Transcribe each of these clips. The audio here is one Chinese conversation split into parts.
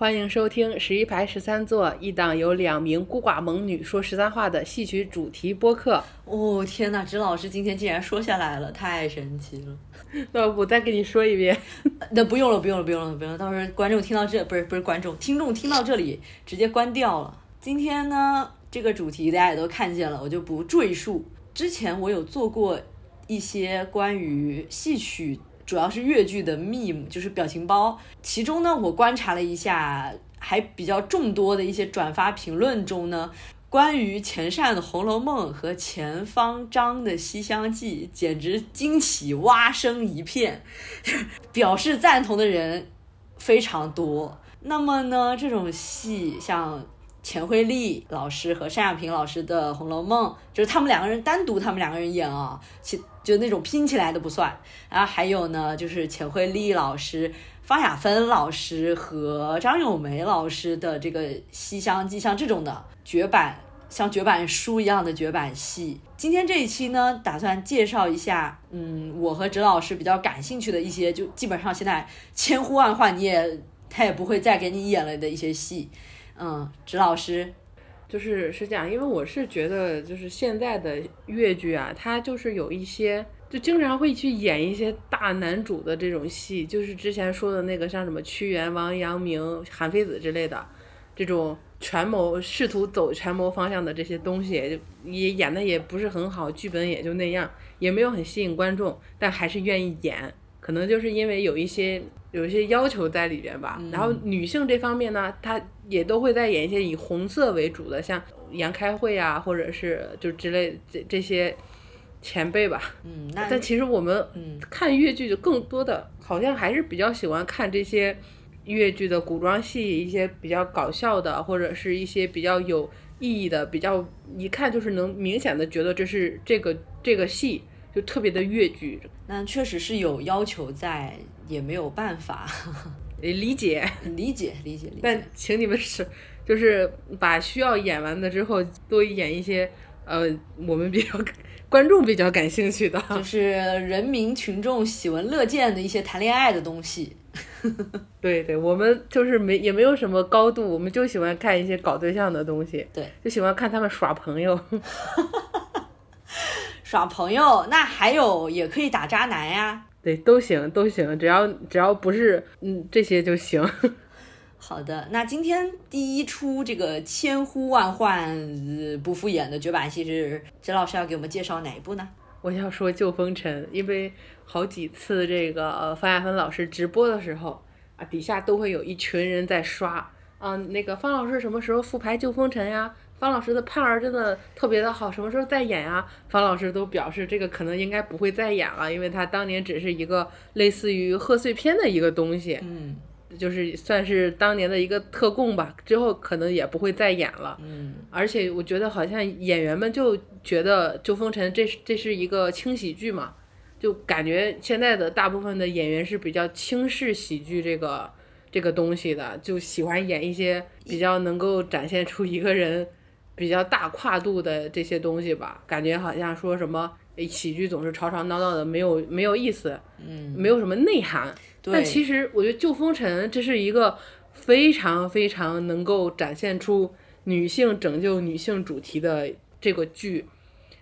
欢迎收听十一排十三座一档由两名孤寡猛女说十三话的戏曲主题播客。哦天哪，支老师今天竟然说下来了，太神奇了！那我再给你说一遍。那不用了，不用了，不用了，不用了。到时候观众听到这，不是不是观众，听众听到这里直接关掉了。今天呢，这个主题大家也都看见了，我就不赘述。之前我有做过一些关于戏曲。主要是越剧的 meme，就是表情包。其中呢，我观察了一下，还比较众多的一些转发评论中呢，关于钱善的《红楼梦》和钱方章的《西厢记》，简直惊起蛙声一片，表示赞同的人非常多。那么呢，这种戏像钱惠丽老师和单亚萍老师的《红楼梦》，就是他们两个人单独，他们两个人演啊，其。就那种拼起来的不算，然后还有呢，就是钱惠丽老师、方雅芬老师和张咏梅老师的这个《西厢记》，像这种的绝版，像绝版书一样的绝版戏。今天这一期呢，打算介绍一下，嗯，我和哲老师比较感兴趣的一些，就基本上现在千呼万唤你也他也不会再给你演了的一些戏。嗯，指老师。就是是这样，因为我是觉得，就是现在的越剧啊，它就是有一些，就经常会去演一些大男主的这种戏，就是之前说的那个像什么屈原、王阳明、韩非子之类的，这种权谋试图走权谋方向的这些东西，也演的也不是很好，剧本也就那样，也没有很吸引观众，但还是愿意演，可能就是因为有一些。有一些要求在里边吧，然后女性这方面呢，她也都会在演一些以红色为主的，像杨开慧啊，或者是就之类这这些前辈吧。嗯，那但其实我们看越剧就更多的，好像还是比较喜欢看这些越剧的古装戏，一些比较搞笑的，或者是一些比较有意义的，比较一看就是能明显的觉得这是这个这个戏就特别的越剧。那确实是有要求在。也没有办法，理解理解理解理解。但请你们是，就是把需要演完的之后，多演一些呃，我们比较 观众比较感兴趣的，就是人民群众喜闻乐见的一些谈恋爱的东西。对对，我们就是没也没有什么高度，我们就喜欢看一些搞对象的东西。对，就喜欢看他们耍朋友。耍朋友，那还有也可以打渣男呀。对，都行都行，只要只要不是嗯这些就行。好的，那今天第一出这个千呼万唤不复演的绝版戏是陈老师要给我们介绍哪一部呢？我要说《旧风尘》，因为好几次这个呃方亚芬老师直播的时候啊，底下都会有一群人在刷啊，那个方老师什么时候复排《旧风尘》呀？方老师的盼儿真的特别的好，什么时候再演呀？方老师都表示这个可能应该不会再演了，因为他当年只是一个类似于贺岁片的一个东西，嗯，就是算是当年的一个特供吧，之后可能也不会再演了，嗯，而且我觉得好像演员们就觉得《旧风尘》这是这是一个轻喜剧嘛，就感觉现在的大部分的演员是比较轻视喜剧这个这个东西的，就喜欢演一些比较能够展现出一个人。比较大跨度的这些东西吧，感觉好像说什么喜剧总是吵吵闹闹的，没有没有意思，嗯，没有什么内涵。但其实我觉得《旧风尘》这是一个非常非常能够展现出女性拯救女性主题的这个剧。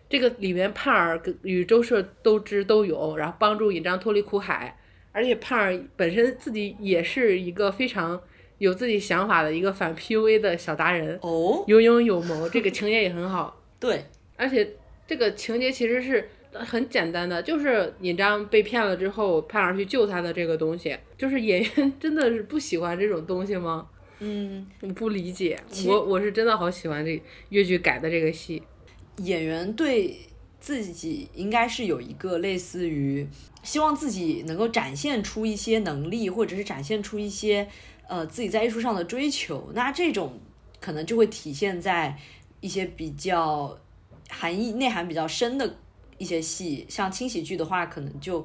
这个里面盼儿与周社都知都有，然后帮助尹章脱离苦海，而且盼儿本身自己也是一个非常。有自己想法的一个反 PUA 的小达人哦，有勇有谋，这个情节也很好。对，而且这个情节其实是很简单的，就是尹章被骗了之后，派上去救他的这个东西。就是演员 真的是不喜欢这种东西吗？嗯，我不理解。我我是真的好喜欢这越剧改的这个戏。演员对自己应该是有一个类似于希望自己能够展现出一些能力，或者是展现出一些。呃，自己在艺术上的追求，那这种可能就会体现在一些比较含义内涵比较深的一些戏，像轻喜剧的话，可能就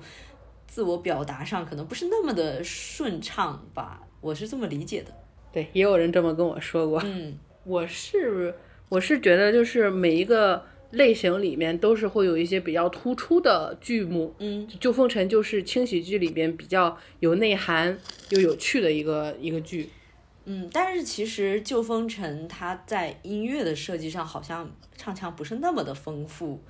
自我表达上可能不是那么的顺畅吧，我是这么理解的。对，也有人这么跟我说过。嗯，我是我是觉得就是每一个。类型里面都是会有一些比较突出的剧目，嗯，《旧风尘》就是轻喜剧里边比较有内涵又有趣的一个一个剧。嗯，但是其实旧风尘它在音乐的设计上好像唱腔不是那么的丰富，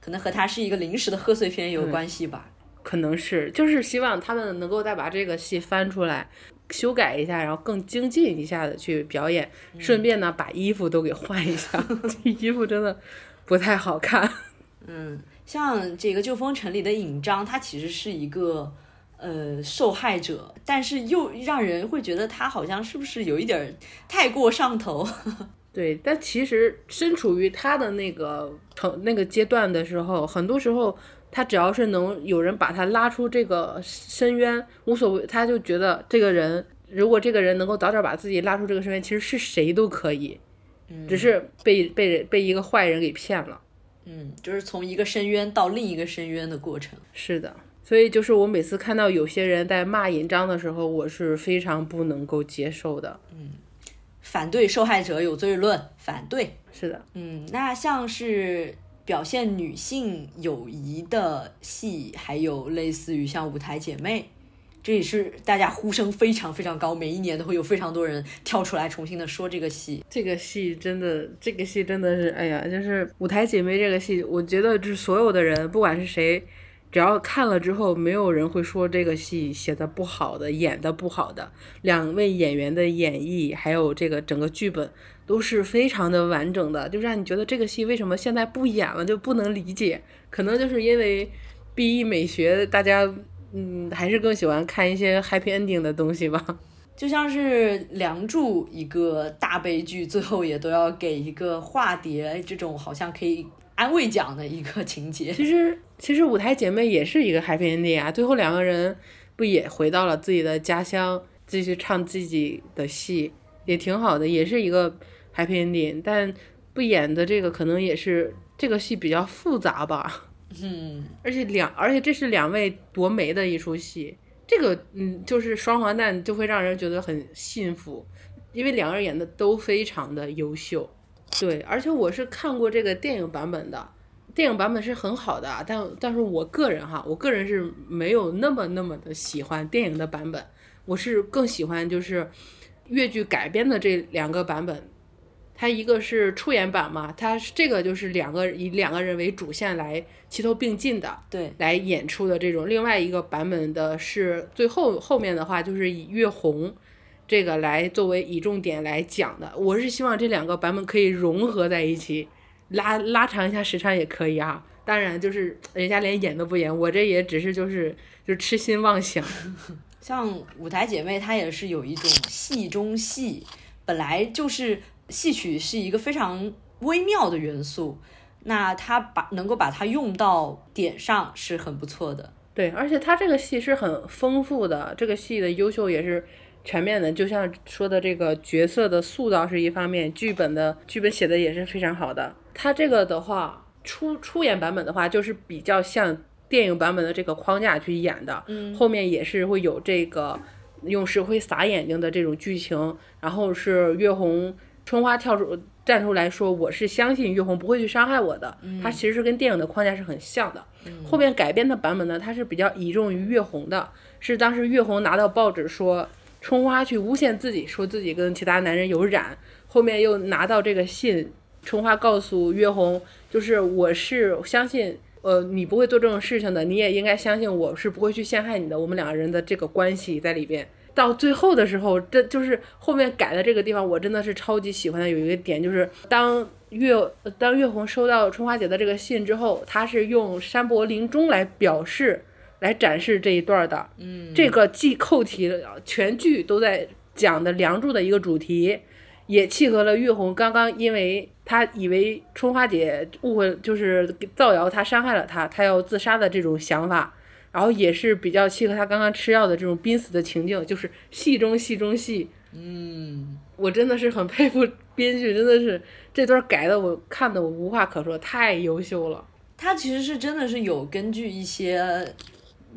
可能和它是一个临时的贺岁片有关系吧。可能是，就是希望他们能够再把这个戏翻出来，修改一下，然后更精进一下的去表演，顺便呢把衣服都给换一下，这衣服真的不太好看。嗯，像这个旧风城里的尹章，他其实是一个呃受害者，但是又让人会觉得他好像是不是有一点太过上头。对，但其实身处于他的那个成那个阶段的时候，很多时候他只要是能有人把他拉出这个深渊，无所谓，他就觉得这个人，如果这个人能够早点把自己拉出这个深渊，其实是谁都可以，只是被被人被一个坏人给骗了。嗯，就是从一个深渊到另一个深渊的过程。是的，所以就是我每次看到有些人在骂银章的时候，我是非常不能够接受的。嗯反对受害者有罪论，反对。是的，嗯，那像是表现女性友谊的戏，还有类似于像舞台姐妹，这也是大家呼声非常非常高，每一年都会有非常多人跳出来重新的说这个戏。这个戏真的，这个戏真的是，哎呀，就是舞台姐妹这个戏，我觉得就是所有的人，不管是谁，只要看了之后，没有人会说这个戏写的不好的，演的不好的。两位演员的演绎，还有这个整个剧本，都是非常的完整的，就让你觉得这个戏为什么现在不演了，就不能理解。可能就是因为 B E 美学，大家嗯还是更喜欢看一些 happy ending 的东西吧。就像是《梁祝》一个大悲剧，最后也都要给一个化蝶这种好像可以安慰奖的一个情节。其实其实舞台姐妹也是一个 happy ending 啊，最后两个人不也回到了自己的家乡，继续唱自己的戏，也挺好的，也是一个 happy ending。但不演的这个可能也是这个戏比较复杂吧。嗯，而且两，而且这是两位夺媒的一出戏，这个嗯，就是双黄蛋就会让人觉得很幸福，因为两个人演的都非常的优秀。对，而且我是看过这个电影版本的，电影版本是很好的，但但是我个人哈，我个人是没有那么那么的喜欢电影的版本，我是更喜欢就是越剧改编的这两个版本。它一个是出演版嘛，它是这个就是两个以两个人为主线来齐头并进的，对，来演出的这种。另外一个版本的是最后后面的话，就是以月红这个来作为以重点来讲的。我是希望这两个版本可以融合在一起，拉拉长一下时长也可以啊。当然，就是人家连演都不演，我这也只是就是就痴心妄想。像舞台姐妹，她也是有一种戏中戏，本来就是戏曲是一个非常微妙的元素，那他把能够把它用到点上是很不错的。对，而且他这个戏是很丰富的，这个戏的优秀也是全面的。就像说的这个角色的塑造是一方面，剧本的剧本写的也是非常好的。他这个的话，出出演版本的话，就是比较像电影版本的这个框架去演的，嗯后面也是会有这个用石灰撒眼睛的这种剧情，然后是月红春花跳出站出来说，我是相信月红不会去伤害我的，它其实是跟电影的框架是很像的。后面改编的版本呢，它是比较倚重于月红的，是当时月红拿到报纸说春花去诬陷自己，说自己跟其他男人有染，后面又拿到这个信，春花告诉月红，就是我是相信。呃，你不会做这种事情的，你也应该相信我是不会去陷害你的。我们两个人的这个关系在里边，到最后的时候，这就是后面改的这个地方，我真的是超级喜欢的。有一个点就是，当月当月红收到春花姐的这个信之后，她是用山伯临终来表示、来展示这一段的。嗯，这个既扣题了，全剧都在讲的《梁祝》的一个主题，也契合了月红刚刚因为她以为春花姐误会，就是造谣她伤害了她，她要自杀的这种想法，然后也是比较契合他刚刚吃药的这种濒死的情境，就是戏中戏中戏。嗯，我真的是很佩服编剧，真的是这段改的，我看的我无话可说，太优秀了。他其实是真的是有根据一些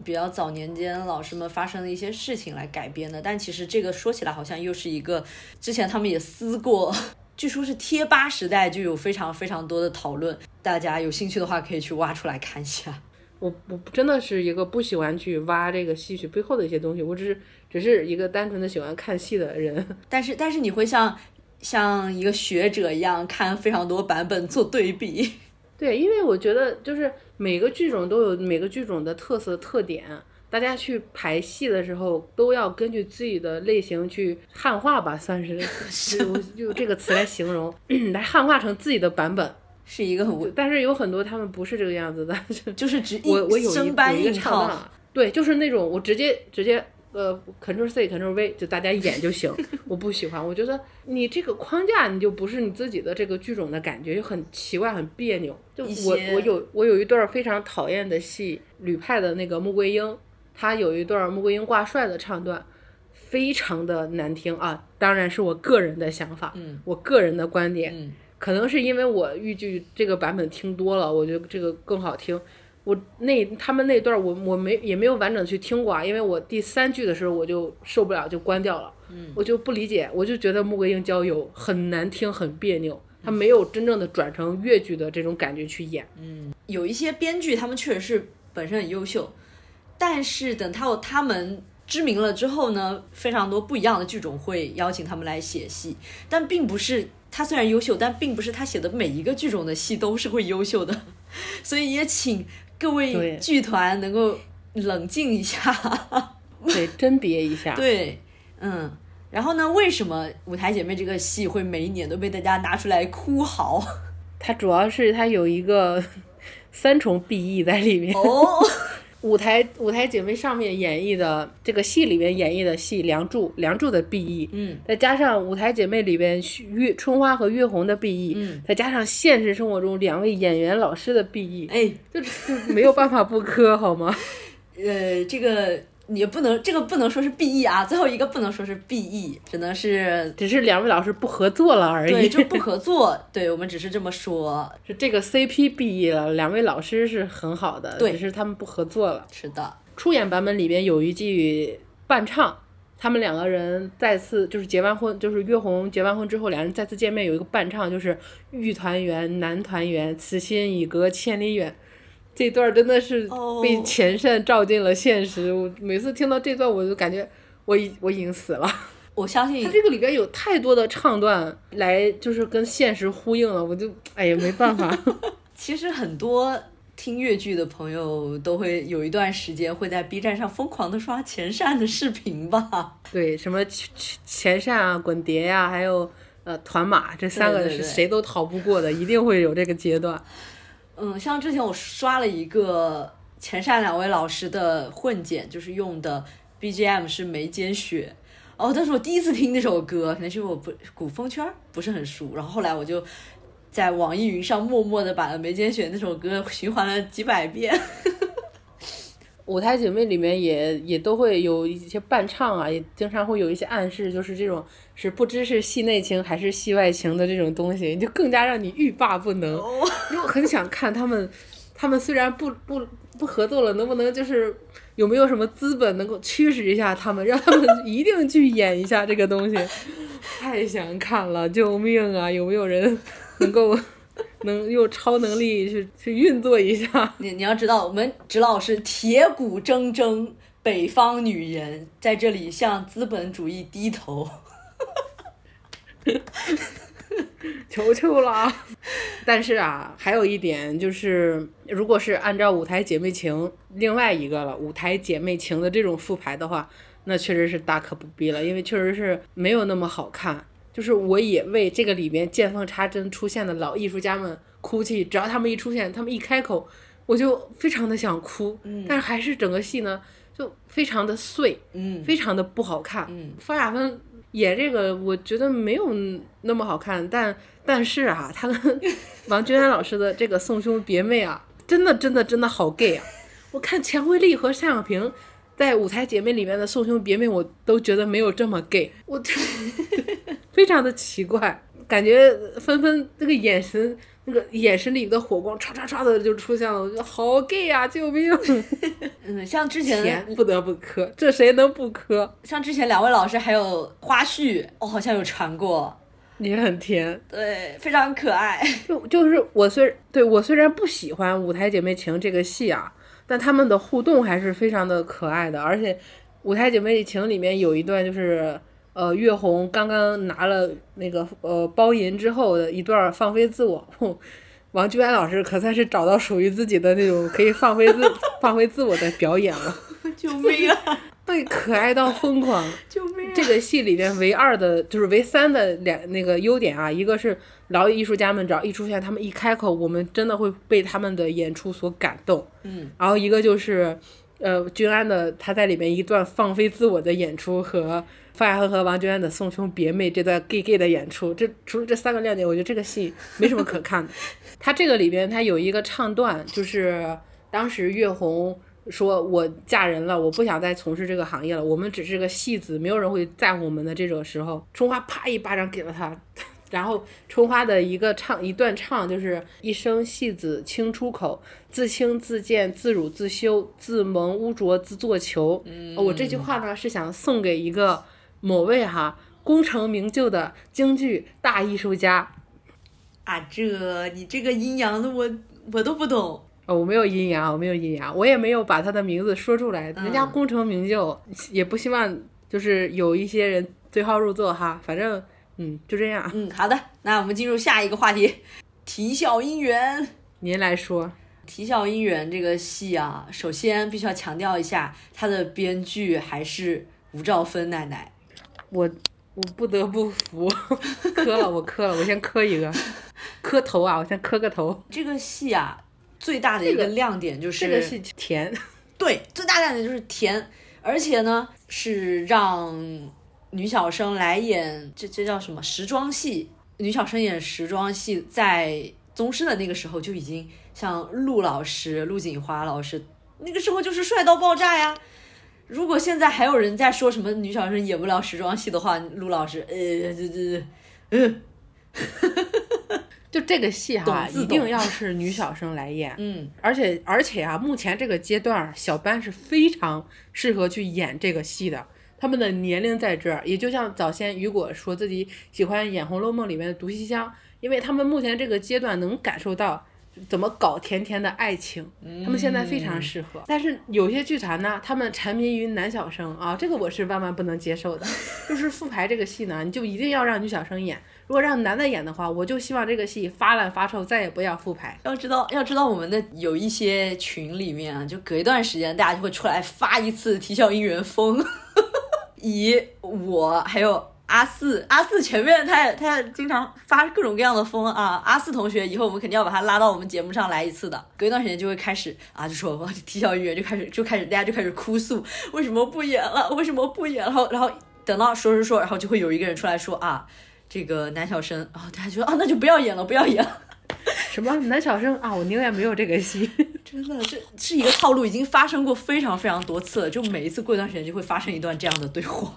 比较早年间老师们发生的一些事情来改编的，但其实这个说起来好像又是一个之前他们也撕过，据说是贴吧时代就有非常非常多的讨论，大家有兴趣的话可以去挖出来看一下。我我真的是一个不喜欢去挖这个戏曲背后的一些东西，我只是只是一个单纯的喜欢看戏的人。但是但是你会像像一个学者一样看非常多版本做对比。对，因为我觉得就是每个剧种都有每个剧种的特色特点，大家去排戏的时候都要根据自己的类型去汉化吧，算是 就用这个词来形容，来汉化成自己的版本。是一个很，但是有很多他们不是这个样子的，就是直 我我有一有一套唱段，对，就是那种我直接直接呃 Ctrl C Ctrl V 就大家演就行，我不喜欢，我觉得你这个框架你就不是你自己的这个剧种的感觉，就很奇怪很别扭。就我我有我有一段非常讨厌的戏，吕派的那个穆桂英，他有一段穆桂英挂帅的唱段。非常的难听啊！当然是我个人的想法，嗯，我个人的观点，嗯可能是因为我豫剧这个版本听多了，我觉得这个更好听。我那他们那段我我没也没有完整去听过啊，因为我第三句的时候我就受不了就关掉了，嗯，我就不理解，我就觉得穆桂英交友很难听很别扭，他没有真正的转成越剧的这种感觉去演，嗯。有一些编剧他们确实是本身很优秀，但是等到他们知名了之后呢，非常多不一样的剧种会邀请他们来写戏，但并不是他虽然优秀，但并不是他写的每一个剧种的戏都是会优秀的，所以也请各位剧团能够冷静一下。对，甄别一下。对，嗯。然后呢？为什么《舞台姐妹》这个戏会每一年都被大家拿出来哭嚎？它主要是它有一个 三重 B E 在里面。哦，舞台舞台姐妹上面演绎的这个戏里面演绎的戏《梁祝》，梁祝的 B E，嗯，再加上舞台姐妹里边月春花和月红的 B E，嗯，再加上现实生活中两位演员老师的 B E，哎，就就没有办法不磕好吗？呃，这个也不能，这个不能说是 B E 啊，最后一个不能说是 B E，只能是只是两位老师不合作了而对，已，就不合作。对我们只是这么说。是这个 CP B E 了，两位老师是很好的，对只是他们不合作了。是的，出演版本里边有一句伴唱，他们两个人再次就是结完婚，就是月红结完婚之后，两人再次见面有一个伴唱，就是玉团圆，男团圆，此心已隔千里远。这段真的是哦被前善照进了现实。我每次听到这段，我就感觉我已我已经死了。我相信他这个里边有太多的唱段来就是跟现实呼应了，我就哎呀没办法。其实很多听越剧的朋友都会有一段时间会在 B 站上疯狂的刷前善的视频吧。对，什么前前扇啊、滚碟呀、还有呃团马这三个是谁都逃不过的，一定会有这个阶段。嗯，像之前我刷了一个前善两位老师的混剪，就是用的 BGM 是眉间雪。哦，但是我第一次听那首歌，可能是因为我不古风圈不是很熟，然后后来我就在网易云上默默的把眉间雪那首歌循环了几百遍。舞台姐妹里面也也都会有一些伴唱啊，也经常会有一些暗示，就是这种是不知是戏内情还是戏外情的这种东西，就更加让你欲罢不能。就很想看他们，他们虽然不不不合作了，能不能就是有没有什么资本能够驱使一下他们，让他们 一定去演一下这个东西？太想看了，救命啊！有没有人能够 能用超能力去去运作一下？你你要知道，我们指老师铁骨铮铮北方女人，在这里向资本主义低头。求求了！但是啊，还有一点就是，如果是按照舞台姐妹情另外一个了，舞台姐妹情的这种复排的话，那确实是大可不必了，因为确实是没有那么好看。就是我也为这个里面见缝插针出现的老艺术家们哭泣，只要他们一出现，他们一开口，我就非常的想哭。嗯但是还是整个戏呢，就非常的碎，嗯非常的不好看。嗯，方亚芬演这个，我觉得没有那么好看，但但是啊，他跟 王君安老师的这个送兄别妹啊，真的真的真的好 gay 啊！我看钱惠丽和单小平在舞台姐妹里面的送兄别妹，我都觉得没有这么 gay，我这 非常的奇怪，感觉纷纷那个眼神。那个眼神里的火光唰唰唰的就出现了，我觉得好 gay 啊！救命！嗯，像之前甜不得不磕，这谁能不磕？像之前两位老师还有花絮，哦，好像有传过，也很甜。对，非常可爱。就就是我虽对我虽然不喜欢《舞台姐妹情》这个戏啊，但他们的互动还是非常的可爱的。而且，《舞台姐妹情》里面有一段就是，呃，月红刚刚拿了那个呃包银之后的一段放飞自我，哼王俊安老师可算是找到属于自己的那种可以放飞自 放飞自我的表演了，救命啊！对，可爱到疯狂。救命、啊！这个戏里面唯二的就是唯三的两那个优点啊，一个是老艺术家们只要一出现，他们一开口，我们真的会被他们的演出所感动。嗯，然后一个就是，呃，君安的他在里面一段放飞自我的演出和范雅亨和王君安的送兄别妹这段 gay gay 的演出，这除了这三个亮点，我觉得这个戏没什么可看的。他这个里边他有一个唱段，就是当时月红。说我嫁人了，我不想再从事这个行业了。我们只是个戏子，没有人会在乎我们的这种时候。春花啪一巴掌给了他，然后春花的一个唱一段唱就是一生戏子轻出口，自轻自贱自辱自羞，自蒙污浊自作囚。嗯，我这句话呢是想送给一个某位哈功成名就的京剧大艺术家。啊，这你这个阴阳的我我都不懂。哦，我没有阴阳，我没有阴阳，我也没有把他的名字说出来。人家功成名就，嗯、也不希望就是有一些人对号入座哈。反正，嗯，就这样。嗯，好的，那我们进入下一个话题，啼笑姻缘。您来说，《啼笑姻缘》这个戏啊，首先必须要强调一下，它的编剧还是吴兆芬奶奶。我我不得不服，磕了，我磕了，我先磕一个，磕头啊，我先磕个头。这个戏啊。最大的一个亮点就是这个戏甜，对，最大亮点就是甜，而且呢是让女小生来演这这叫什么时装戏？女小生演时装戏，在宗师的那个时候就已经像陆老师、陆锦华老师那个时候就是帅到爆炸呀。如果现在还有人在说什么女小生演不了时装戏的话，陆老师，呃，这这，嗯。就这个戏哈，一定要是女小生来演。嗯，而且而且啊，目前这个阶段，小班是非常适合去演这个戏的。他们的年龄在这儿，也就像早先雨果说自己喜欢演《红楼梦》里面的毒西厢，因为他们目前这个阶段能感受到怎么搞甜甜的爱情，他们现在非常适合。但是有些剧团呢，他们沉迷于男小生啊，这个我是万万不能接受的。就是复排这个戏呢，你就一定要让女小生演。如果让男的演的话，我就希望这个戏发烂发臭，再也不要复排。要知道，要知道我们的有一些群里面啊，就隔一段时间大家就会出来发一次啼笑姻缘风，以我还有阿四，阿四前面他也他也经常发各种各样的疯啊。阿四同学以后我们肯定要把他拉到我们节目上来一次的。隔一段时间就会开始啊，就说啼笑姻缘就开始就开始大家就开始哭诉，为什么不演了？为什么不演？然后然后等到说说说，然后就会有一个人出来说啊。这个男小生，然、哦、后大家就说啊，那就不要演了，不要演了。什么男小生啊？我宁愿没有这个戏。真的，这是一个套路，已经发生过非常非常多次了。就每一次过一段时间就会发生一段这样的对话，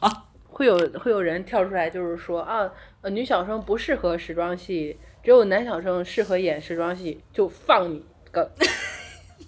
会有会有人跳出来，就是说啊，呃，女小生不适合时装戏，只有男小生适合演时装戏，就放你个。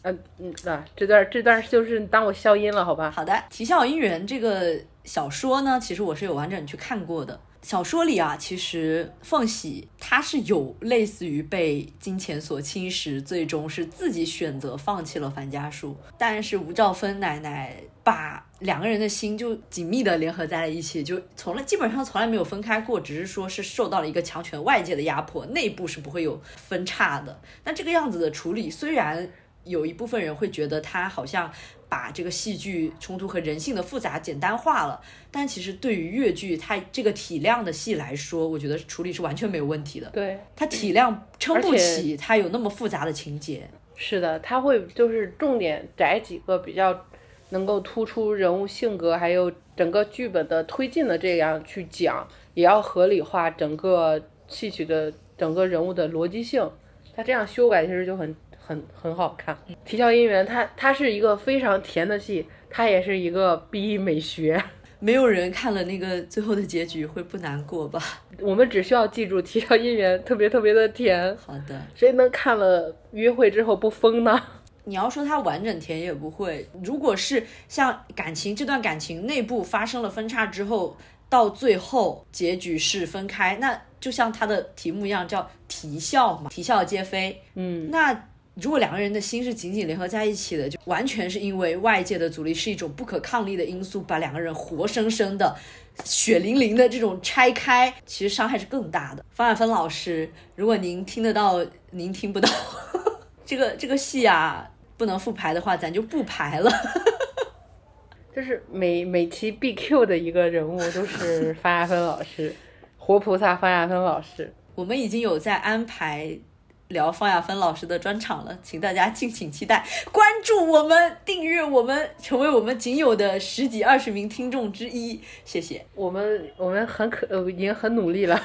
嗯 嗯，那这段这段就是当我消音了，好吧？好的，《啼笑姻缘》这个小说呢，其实我是有完整去看过的。小说里啊，其实凤喜她是有类似于被金钱所侵蚀，最终是自己选择放弃了樊家树。但是吴兆芬奶奶把两个人的心就紧密的联合在了一起，就从来基本上从来没有分开过，只是说是受到了一个强权外界的压迫，内部是不会有分叉的。那这个样子的处理，虽然有一部分人会觉得他好像把这个戏剧冲突和人性的复杂简单化了，但其实对于越剧它这个体量的戏来说，我觉得处理是完全没有问题的。对，它体量撑不起它有那么复杂的情节。是的，他会就是重点摘几个比较能够突出人物性格，还有整个剧本的推进的这样去讲，也要合理化整个戏曲的整个人物的逻辑性。他这样修改其实就很。很很好看，《啼笑姻缘》它它是一个非常甜的戏，它也是一个 B 美学。没有人看了那个最后的结局会不难过吧？我们只需要记住《啼笑姻缘》特别特别的甜。好的，谁能看了约会之后不疯呢？你要说它完整甜也不会。如果是像感情这段感情内部发生了分叉之后，到最后结局是分开，那就像它的题目一样，叫啼笑嘛，啼笑皆非。嗯，那。如果两个人的心是紧紧联合在一起的，就完全是因为外界的阻力是一种不可抗力的因素，把两个人活生生的、血淋淋的这种拆开，其实伤害是更大的。方亚芬老师，如果您听得到，您听不到，这个这个戏啊，不能复排的话，咱就不排了。就是每每期 BQ 的一个人物，都是方亚芬老师，活菩萨方亚芬老师。我们已经有在安排聊方亚芬老师的专场了，请大家敬请期待，关注我们，订阅我们，成为我们仅有的十几二十名听众之一，谢谢。我们我们很可呃已经很努力了，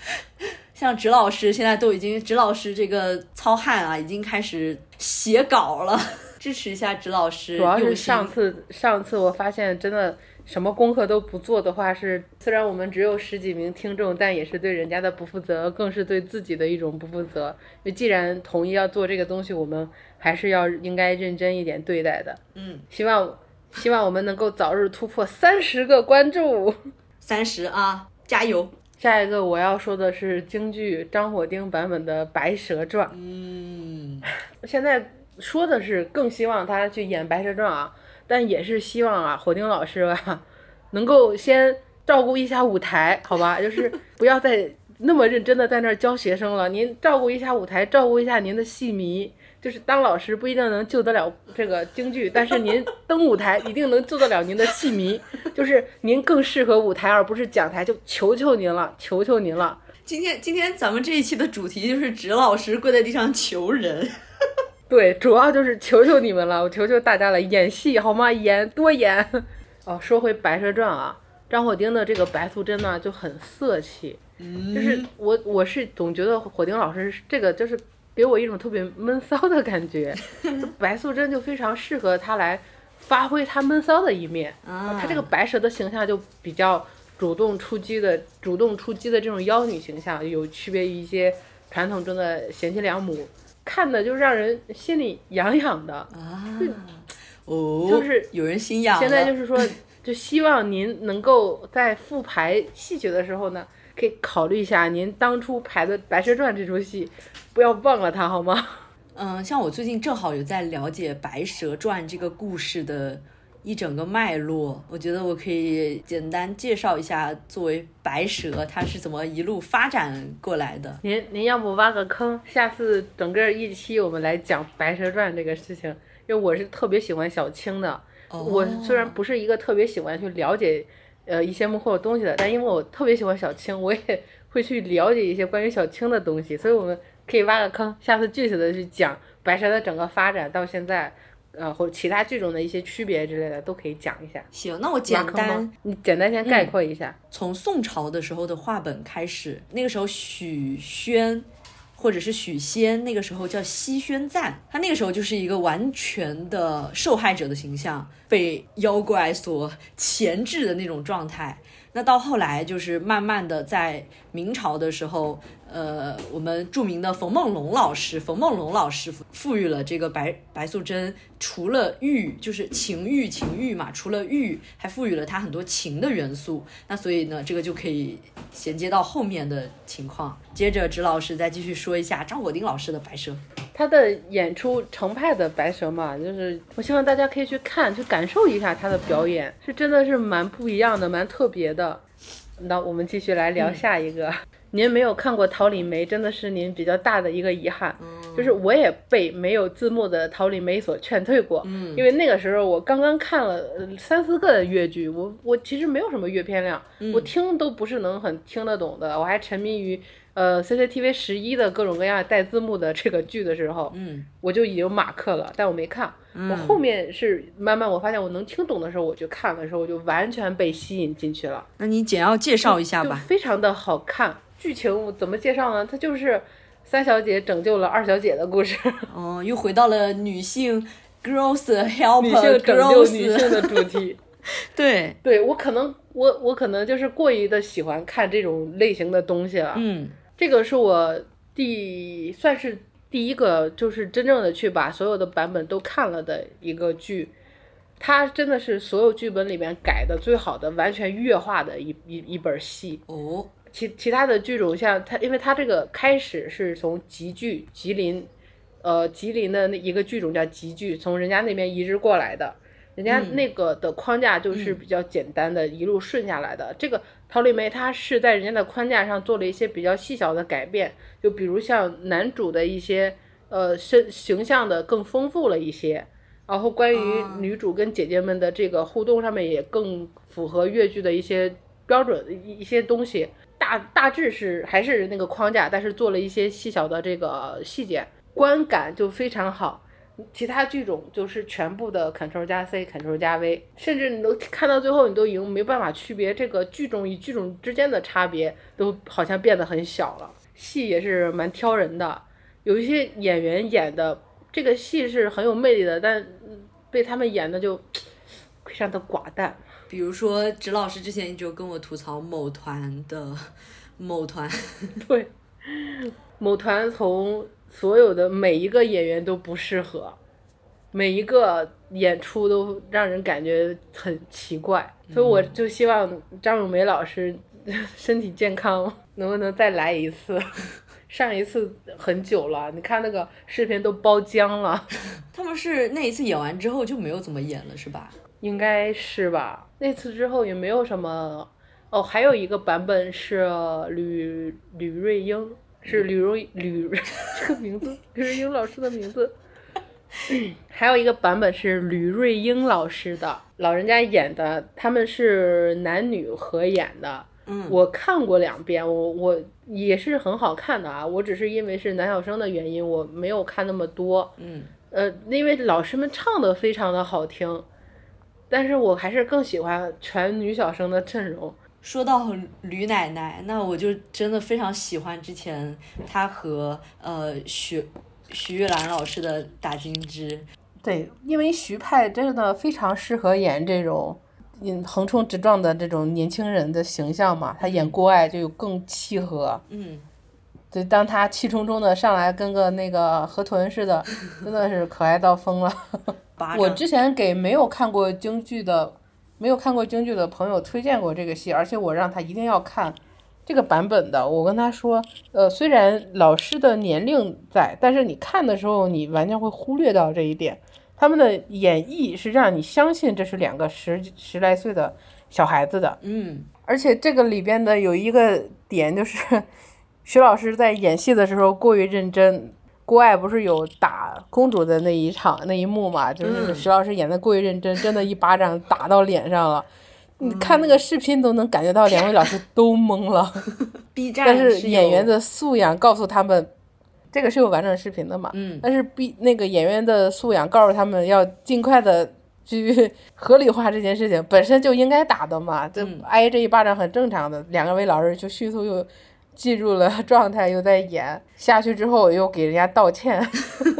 像直老师现在都已经，直老师这个糙汉啊，已经开始写稿了，支持一下直老师。主要是上次上次我发现真的什么功课都不做的话是，虽然我们只有十几名听众，但也是对人家的不负责，更是对自己的一种不负责。因为既然同意要做这个东西，我们还是要应该认真一点对待的。嗯，希望希望我们能够早日突破三十个关注。三十啊，加油！下一个我要说的是京剧张火丁版本的《白蛇传》。嗯，现在说的是更希望他去演《白蛇传》啊，但也是希望啊，火丁老师啊，能够先照顾一下舞台，好吧？就是不要再那么认真的在那儿教学生了，您照顾一下舞台，照顾一下您的戏迷。就是当老师不一定能救得了这个京剧，但是您登舞台一定能救得了您的戏迷。就是您更适合舞台，而不是讲台，就求求您了，求求您了。今天今天咱们这一期的主题就是指老师跪在地上求人。对，主要就是求求你们了，我求求大家了，演戏好吗？演多演。哦，说回《白蛇传》啊，张火丁的这个白素贞呢就很色气，就是我我是总觉得火丁老师这个就是给我一种特别闷骚的感觉，白素贞就非常适合她来发挥她闷骚的一面。啊她这个白蛇的形象就比较主动出击的、主动出击的这种妖女形象，有区别于一些传统中的贤妻良母，看的就让人心里痒痒的。啊，哦，就是有人心痒。现在就是说，就希望您能够在复排戏曲的时候呢，可以考虑一下您当初排的《白蛇传》这出戏，不要忘了它好吗？嗯，像我最近正好有在了解《白蛇传》这个故事的一整个脉络，我觉得我可以简单介绍一下，作为白蛇，它是怎么一路发展过来的。您您要不挖个坑，下次整个一期我们来讲《白蛇传》这个事情，因为我是特别喜欢小青的。哦我虽然不是一个特别喜欢去了解呃一些幕后的东西的，但因为我特别喜欢小青，我也会去了解一些关于小青的东西，所以我们可以挖个坑，下次具体的去讲白蛇的整个发展到现在，呃或者其他剧种的一些区别之类的都可以讲一下。行，那我挖简单你简单先概括一下。从宋朝的时候的话本开始，那个时候许宣或者是许仙，那个时候叫西宣赞，他那个时候就是一个完全的受害者的形象，被妖怪所钳制的那种状态。那到后来就是慢慢的在明朝的时候，呃，我们著名的冯梦龙老师，冯梦龙老师赋予了这个白白素贞除了欲，就是情欲情欲嘛，除了欲，还赋予了她很多情的元素。那所以呢，这个就可以衔接到后面的情况。接着，直老师再继续说一下张火丁老师的白蛇。他的演出程派的白蛇嘛，就是我希望大家可以去看，去感受一下他的表演，是真的是蛮不一样的，蛮特别的。那我们继续来聊下一个。您没有看过《桃李梅》，真的是您比较大的一个遗憾。就是我也被没有字幕的《桃李梅》所劝退过，嗯因为那个时候我刚刚看了呃三四个的粤剧，我我其实没有什么阅片量，我听都不是能很听得懂的，我还沉迷于呃 CCTV 十一的各种各样带字幕的这个剧的时候，嗯我就已经马克了，但我没看。我后面是慢慢我发现我能听懂的时候，我就看的时候，我就完全被吸引进去了，那你简要介绍一下就吧。非常的好看。剧情怎么介绍呢？它就是三小姐拯救了二小姐的故事，哦，又回到了女性 girls help 女性拯救女性的主题。对，对我可能我我可能就是过于的喜欢看这种类型的东西了。嗯这个是我第算是第一个，就是真正的去把所有的版本都看了的一个剧。它真的是所有剧本里面改的最好的，完全乐化的一一一本戏。哦，其其他的剧种像它，因为它这个开始是从集剧吉林呃吉林的那一个剧种叫吉剧，从人家那边移植过来的。人家那个的框架就是比较简单的，一路顺下来的。这个桃李梅她是在人家的框架上做了一些比较细小的改变，就比如像男主的一些呃身形象的更丰富了一些，然后关于女主跟姐姐们的这个互动上面也更符合越剧的一些标准一一些东西。大大致是还是那个框架，但是做了一些细小的这个细节，观感就非常好。其他剧种就是全部的 Ctrl 加 C，Ctrl 加 V，甚至你都看到最后，你都已经没办法区别这个剧种与剧种之间的差别，都好像变得很小了。戏也是蛮挑人的，有一些演员演的这个戏是很有魅力的，但被他们演的就非常的寡淡。比如说，指老师之前就跟我吐槽某团的 某团，对，某团从。所有的每一个演员都不适合，每一个演出都让人感觉很奇怪，所以我就希望张咏梅老师身体健康，能不能再来一次？上一次很久了，你看那个视频都包浆了。他们是那一次演完之后就没有怎么演了，是吧？应该是吧。那次之后也没有什么。哦，还有一个版本是吕吕瑞英。是吕瑞吕 这个名字，吕瑞英老师的名字。还有一个版本是吕瑞英老师的，老人家演的，他们是男女合演的。嗯，我看过两遍，我我也是很好看的啊。我只是因为是男小生的原因，我没有看那么多。嗯，呃，因为老师们唱的非常的好听，但是我还是更喜欢全女小生的阵容。说到吕奶奶，那我就真的非常喜欢之前她和呃徐徐玉兰老师的打金枝。对，因为徐派真的非常适合演这种嗯横冲直撞的这种年轻人的形象嘛，他演郭艾就有更契合。嗯，对，当他气冲冲的上来跟个那个河豚似的，真的是可爱到疯了。我之前给没有看过京剧的。没有看过京剧的朋友推荐过这个戏，而且我让他一定要看这个版本的。我跟他说，呃，虽然老师的年龄在，但是你看的时候，你完全会忽略到这一点。他们的演绎是让你相信这是两个十十来岁的小孩子的。嗯，而且这个里边的有一个点就是，徐老师在演戏的时候过于认真。郭艾不是有打公主的那一场那一幕嘛？就是徐老师演的过于认真，真的一巴掌打到脸上了。你看那个视频都能感觉到两位老师都懵了。B 站但是演员的素养告诉他们，这个是有完整视频的嘛？嗯。但是 B 那个演员的素养告诉他们要尽快的去 合理化这件事情，本身就应该打的嘛，这挨这一巴掌很正常的。两个位老师就迅速又。记住了 状态，又在演下去之后又给人家道歉，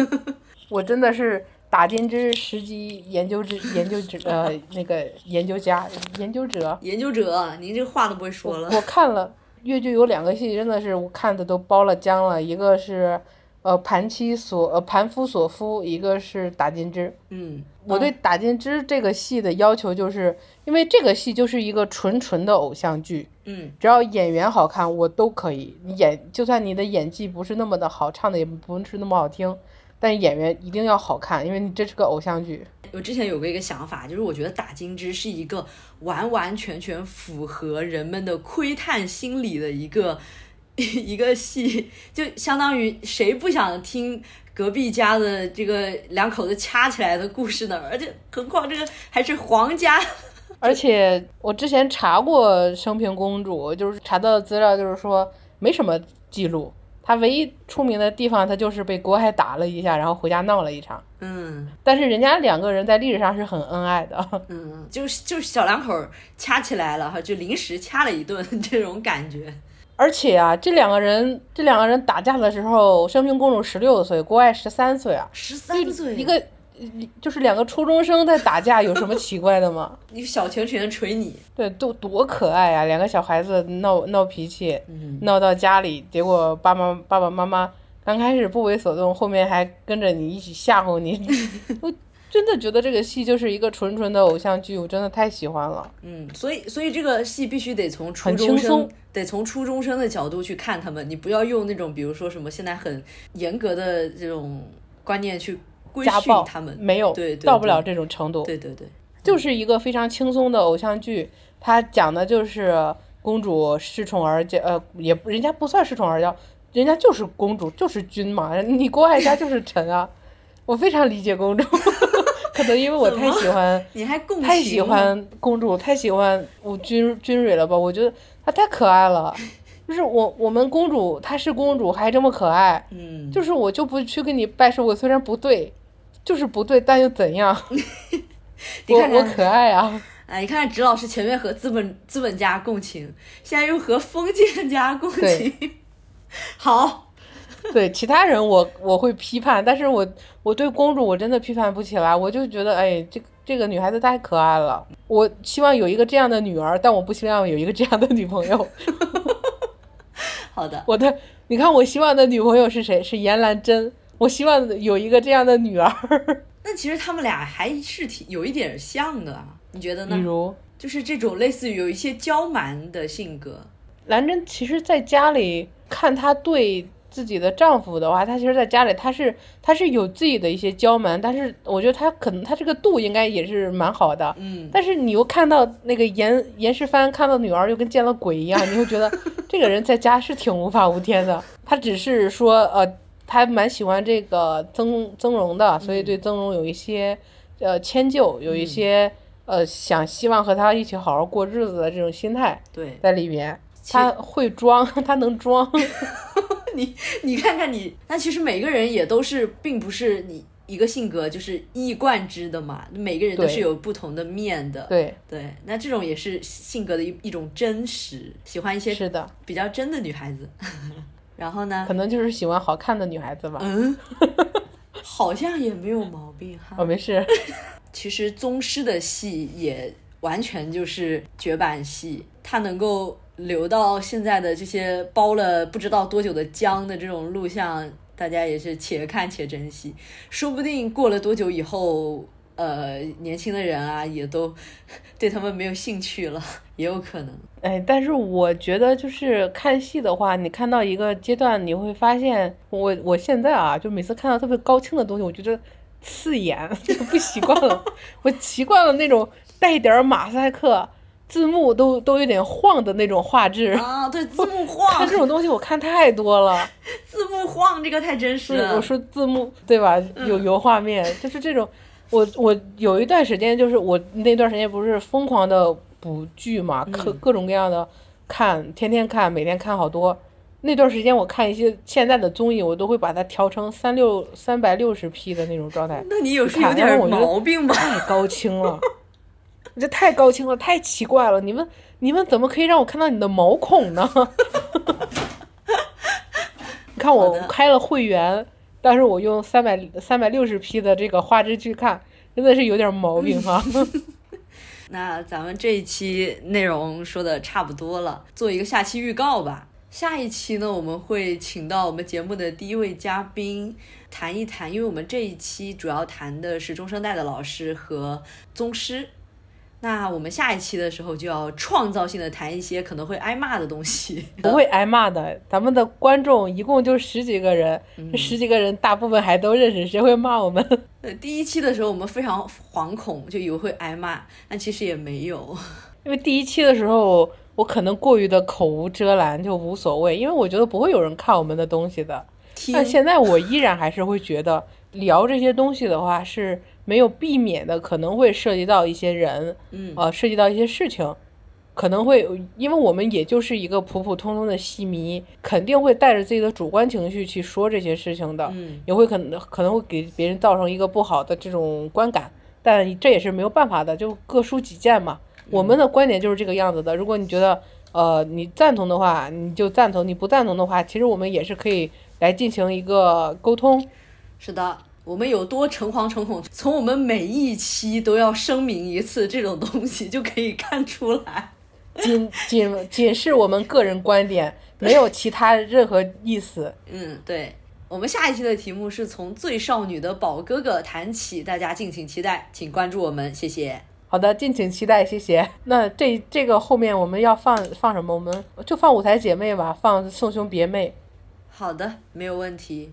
我真的是打金枝时机研究之研究者呃那个研究家研究者研究者，您这话都不会说了。我看了越剧有两个戏，真的是我看的都包了浆了，一个是呃盘妻所呃盘夫所夫，一个是打金枝。嗯，我对打金枝这个戏的要求就是。因为这个戏就是一个纯纯的偶像剧，嗯，只要演员好看，我都可以演。就算你的演技不是那么的好，唱的也不是那么好听，但演员一定要好看，因为你这是个偶像剧。我之前有过一个想法，就是我觉得打金枝是一个完完全全符合人们的窥探心理的一个 一个戏，就相当于谁不想听隔壁家的这个两口子掐起来的故事呢？而且何况这个还是皇家。而且我之前查过生平公主，就是查到的资料，就是说没什么记录。她唯一出名的地方，她就是被郭海打了一下，然后回家闹了一场。嗯，但是人家两个人在历史上是很恩爱的。嗯，就是就是小两口掐起来了哈，就临时掐了一顿 这种感觉。而且啊，这两个人这两个人打架的时候，生平公主十六岁，国外十三岁啊，十三岁一个。就是两个初中生在打架，有什么奇怪的吗？你小拳拳捶你，对，都多可爱啊！两个小孩子闹闹脾气，闹到家里，结果爸妈爸爸妈妈刚开始不为所动，后面还跟着你一起吓唬你。我真的觉得这个戏就是一个纯纯的偶像剧，我真的太喜欢了。嗯，所以所以这个戏必须得从初中生，得从初中生的角度去看他们，你不要用那种比如说什么现在很严格的这种。观念去规训他们，没有，对对到不了这种程度。对对对，就是一个非常轻松的偶像剧，它讲的就是公主恃宠而骄，呃，也人家不算恃宠而骄，人家就是公主，就是君嘛，你郭艾家就是臣啊。我非常理解公主，可能因为我太喜欢，你还共情太喜欢公主，太喜欢我君君蕊了吧？我觉得她太可爱了。就是我我们公主她是公主还这么可爱，嗯，就是我就不去跟你拜寿，我虽然不对，就是不对，但又怎样？我你看看我可爱啊！哎，你看看直老师前面和资本资本家共情，现在又和封建家共情，好，对其他人我我会批判，但是我我对公主我真的批判不起来，我就觉得哎，这个这个女孩子太可爱了，我希望有一个这样的女儿，但我不希望有一个这样的女朋友。好的，我的，你看我希望的女朋友是谁？是严兰珍。我希望有一个这样的女儿，那其实他们俩还是挺有一点像的啊，你觉得呢？比如就是这种类似于有一些娇蛮的性格，兰珍，其实在家里看她对自己的丈夫的话，她其实在家里她是她是有自己的一些娇蛮，但是我觉得她可能她这个度应该也是蛮好的。嗯，但是你又看到那个严严世蕃看到女儿又跟见了鬼一样，你会觉得 这个人在家是挺无法无天的。他只是说呃，他蛮喜欢这个曾曾荣的，所以对曾荣有一些呃迁就，有一些、呃想希望和他一起好好过日子的这种心态对，在里面。他会装，他能装。你你看看你，那其实每个人也都是，并不是你一个性格就是一以贯之的嘛，每个人都是有不同的面的。对，对，那这种也是性格的一一种真实，喜欢一些是的，比较真的女孩子。然后呢可，能就是喜欢好看的女孩子吧。嗯，好像也没有毛病哈。哦，没事。其实宗师的戏也完全就是绝版戏，他能够留到现在的这些包了不知道多久的姜的这种录像，大家也是且看且珍惜。说不定过了多久以后，呃，年轻的人啊也都 对他们没有兴趣了，也有可能。哎，但是我觉得就是看戏的话，你看到一个阶段，你会发现，我我现在啊，就每次看到特别高清的东西，我觉得刺眼，就不习惯了。我习惯了那种带一点马赛克，字幕都都有点晃的那种画质。啊，对，字幕 看晃这，种东西我看太多了，字幕晃，这个太真实了我。说字幕对吧？有有画面，就是这种。我我有一段时间，就是我那段时间不是疯狂的补剧嘛，各各种各样的看，天天看，每天看好多。那段时间我看一些现在的综艺，我都会把它调成三六三百六十 P 的那种状态，那你有是有点毛病吧？太高清了，这太高清了，太奇怪了！你们你们怎么可以让我看到你的毛孔呢？你看我开了会员，但是我用三百三百六十 P 的这个画质去看，真的是有点毛病哈。那咱们这一期内容说的差不多了，做一个下期预告吧。下一期呢，我们会请到我们节目的第一位嘉宾，谈一谈，因为我们这一期主要谈的是中生代的老师和宗师。那我们下一期的时候就要创造性的谈一些可能会挨骂的东西。不会挨骂的，咱们的观众一共就十几个人，这十几个人大部分还都认识，谁会骂我们？呃，第一期的时候我们非常惶恐，就以为会挨骂，但其实也没有。因为第一期的时候，我可能过于的口无遮拦，就无所谓，因为我觉得不会有人看我们的东西的。听但现在我依然还是会觉得聊这些东西的话是没有避免的，可能会涉及到一些人，嗯呃，涉及到一些事情，可能会因为我们也就是一个普普通通的戏迷，肯定会带着自己的主观情绪去说这些事情的，嗯也会可能可能会给别人造成一个不好的这种观感，但这也是没有办法的，就各抒己见嘛。我们的观点就是这个样子的。如果你觉得呃你赞同的话，你就赞同；你不赞同的话，其实我们也是可以来进行一个沟通。是的，我们有多诚惶诚恐，从我们每一期都要声明一次这种东西就可以看出来。仅仅仅是我们个人观点，没有其他任何意思。嗯，对。我们下一期的题目是从最少女的宝哥哥谈起，大家敬请期待，请关注我们，谢谢。好的，敬请期待，谢谢。那这这个后面我们要放放什么？我们就放舞台姐妹吧，放送兄别妹。好的，没有问题。